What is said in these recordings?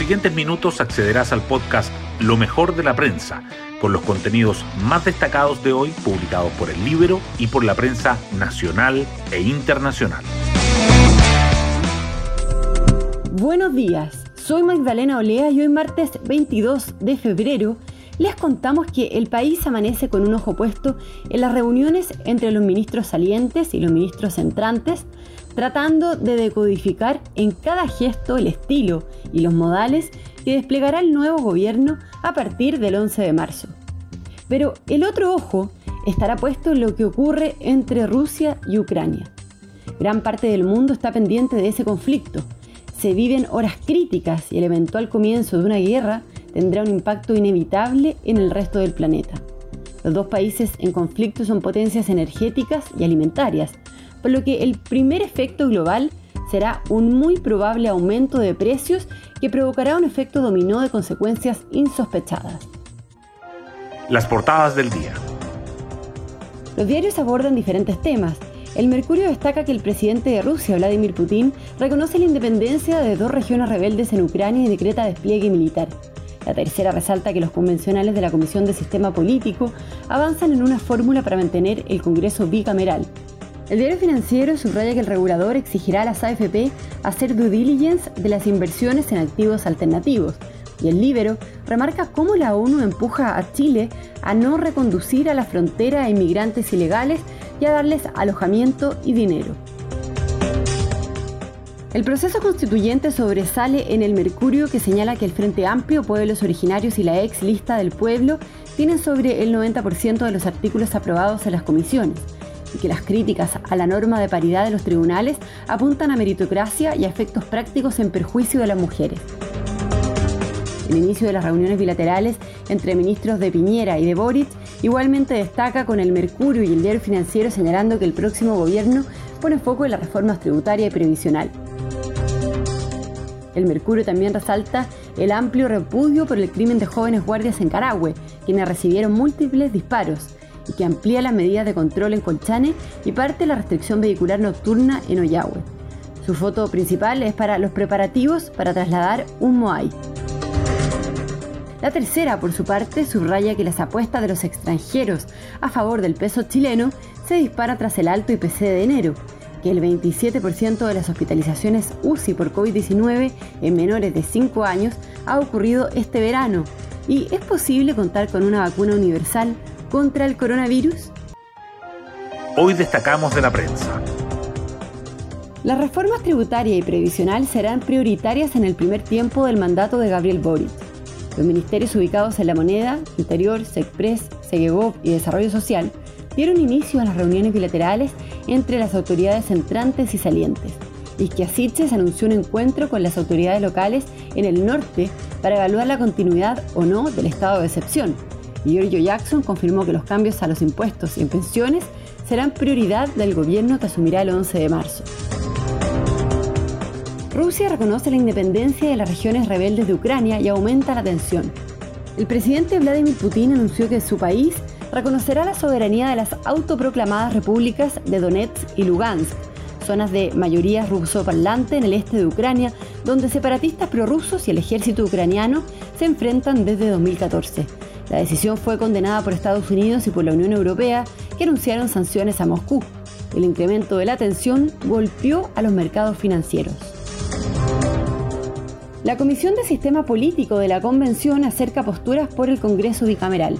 siguientes minutos accederás al podcast Lo mejor de la prensa, con los contenidos más destacados de hoy publicados por el libro y por la prensa nacional e internacional. Buenos días, soy Magdalena Olea y hoy martes 22 de febrero les contamos que el país amanece con un ojo puesto en las reuniones entre los ministros salientes y los ministros entrantes, tratando de decodificar en cada gesto el estilo y los modales que desplegará el nuevo gobierno a partir del 11 de marzo. Pero el otro ojo estará puesto en lo que ocurre entre Rusia y Ucrania. Gran parte del mundo está pendiente de ese conflicto. Se viven horas críticas y el eventual comienzo de una guerra tendrá un impacto inevitable en el resto del planeta. Los dos países en conflicto son potencias energéticas y alimentarias, por lo que el primer efecto global será un muy probable aumento de precios que provocará un efecto dominó de consecuencias insospechadas. Las portadas del día. Los diarios abordan diferentes temas. El Mercurio destaca que el presidente de Rusia, Vladimir Putin, reconoce la independencia de dos regiones rebeldes en Ucrania y decreta despliegue militar. La tercera resalta que los convencionales de la Comisión de Sistema Político avanzan en una fórmula para mantener el Congreso bicameral. El diario financiero subraya que el regulador exigirá a las AFP hacer due diligence de las inversiones en activos alternativos. Y el Libero remarca cómo la ONU empuja a Chile a no reconducir a la frontera a inmigrantes ilegales y a darles alojamiento y dinero. El proceso constituyente sobresale en el Mercurio que señala que el Frente Amplio, pueblos originarios y la ex lista del pueblo tienen sobre el 90% de los artículos aprobados en las comisiones y que las críticas a la norma de paridad de los tribunales apuntan a meritocracia y a efectos prácticos en perjuicio de las mujeres. El inicio de las reuniones bilaterales entre ministros de Piñera y de Boric igualmente destaca con el Mercurio y el diario financiero señalando que el próximo gobierno pone foco en las reformas tributaria y previsional. El Mercurio también resalta el amplio repudio por el crimen de jóvenes guardias en Carahue, quienes recibieron múltiples disparos, y que amplía las medidas de control en Colchane y parte la restricción vehicular nocturna en Ollagüe. Su foto principal es para los preparativos para trasladar un Moai. La tercera, por su parte, subraya que las apuestas de los extranjeros a favor del peso chileno se disparan tras el alto IPC de enero, que el 27% de las hospitalizaciones UCI por COVID-19 en menores de 5 años ha ocurrido este verano. ¿Y es posible contar con una vacuna universal contra el coronavirus? Hoy destacamos de la prensa. Las reformas tributaria y previsional serán prioritarias en el primer tiempo del mandato de Gabriel Boric. Los ministerios ubicados en la moneda, Interior, SECPRES, SEGEGOV y Desarrollo Social dieron inicio a las reuniones bilaterales entre las autoridades entrantes y salientes. Isquiasiche anunció un encuentro con las autoridades locales en el norte para evaluar la continuidad o no del estado de excepción. Y Giorgio Jackson confirmó que los cambios a los impuestos y en pensiones serán prioridad del gobierno que asumirá el 11 de marzo. Rusia reconoce la independencia de las regiones rebeldes de Ucrania y aumenta la tensión. El presidente Vladimir Putin anunció que su país reconocerá la soberanía de las autoproclamadas repúblicas de Donetsk y Lugansk, zonas de mayoría ruso-parlante en el este de Ucrania, donde separatistas prorrusos y el ejército ucraniano se enfrentan desde 2014. La decisión fue condenada por Estados Unidos y por la Unión Europea, que anunciaron sanciones a Moscú. El incremento de la tensión golpeó a los mercados financieros. La Comisión de Sistema Político de la Convención acerca posturas por el Congreso bicameral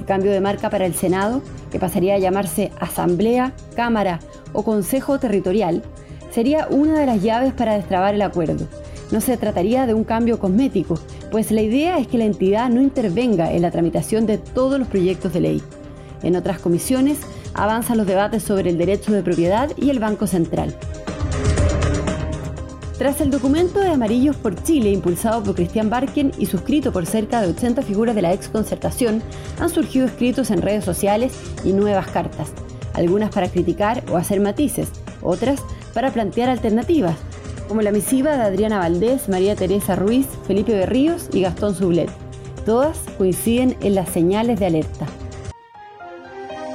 el cambio de marca para el Senado, que pasaría a llamarse Asamblea, Cámara o Consejo Territorial, sería una de las llaves para destrabar el acuerdo. No se trataría de un cambio cosmético, pues la idea es que la entidad no intervenga en la tramitación de todos los proyectos de ley. En otras comisiones avanzan los debates sobre el derecho de propiedad y el Banco Central. Tras el documento de Amarillos por Chile, impulsado por Cristian Barken y suscrito por cerca de 80 figuras de la ex concertación, han surgido escritos en redes sociales y nuevas cartas, algunas para criticar o hacer matices, otras para plantear alternativas, como la misiva de Adriana Valdés, María Teresa Ruiz, Felipe Berríos y Gastón Sublet. Todas coinciden en las señales de alerta.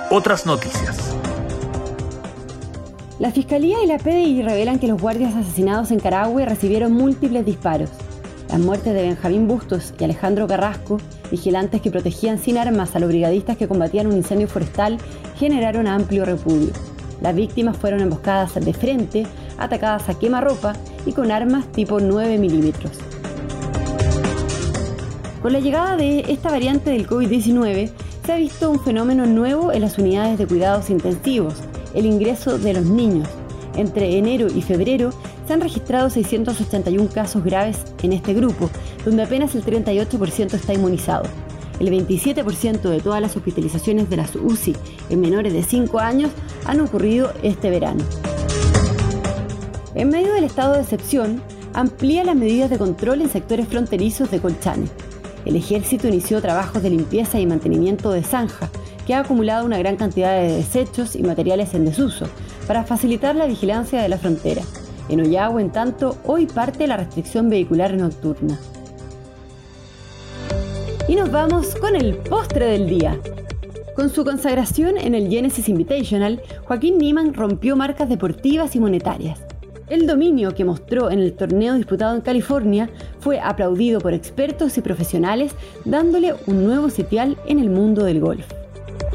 Otras noticias. La Fiscalía y la PDI revelan que los guardias asesinados en Carahue recibieron múltiples disparos. Las muertes de Benjamín Bustos y Alejandro Carrasco, vigilantes que protegían sin armas a los brigadistas que combatían un incendio forestal, generaron amplio repudio. Las víctimas fueron emboscadas de frente, atacadas a quemarropa y con armas tipo 9 milímetros. Con la llegada de esta variante del COVID-19, se ha visto un fenómeno nuevo en las unidades de cuidados intensivos, el ingreso de los niños. Entre enero y febrero se han registrado 681 casos graves en este grupo, donde apenas el 38% está inmunizado. El 27% de todas las hospitalizaciones de las UCI en menores de 5 años han ocurrido este verano. En medio del estado de excepción, amplía las medidas de control en sectores fronterizos de Colchane. El ejército inició trabajos de limpieza y mantenimiento de zanja, que ha acumulado una gran cantidad de desechos y materiales en desuso, para facilitar la vigilancia de la frontera. En Ollagüe, en tanto, hoy parte la restricción vehicular nocturna. Y nos vamos con el postre del día. Con su consagración en el Genesis Invitational, Joaquín Niemann rompió marcas deportivas y monetarias. El dominio que mostró en el torneo disputado en California fue aplaudido por expertos y profesionales, dándole un nuevo sitial en el mundo del golf.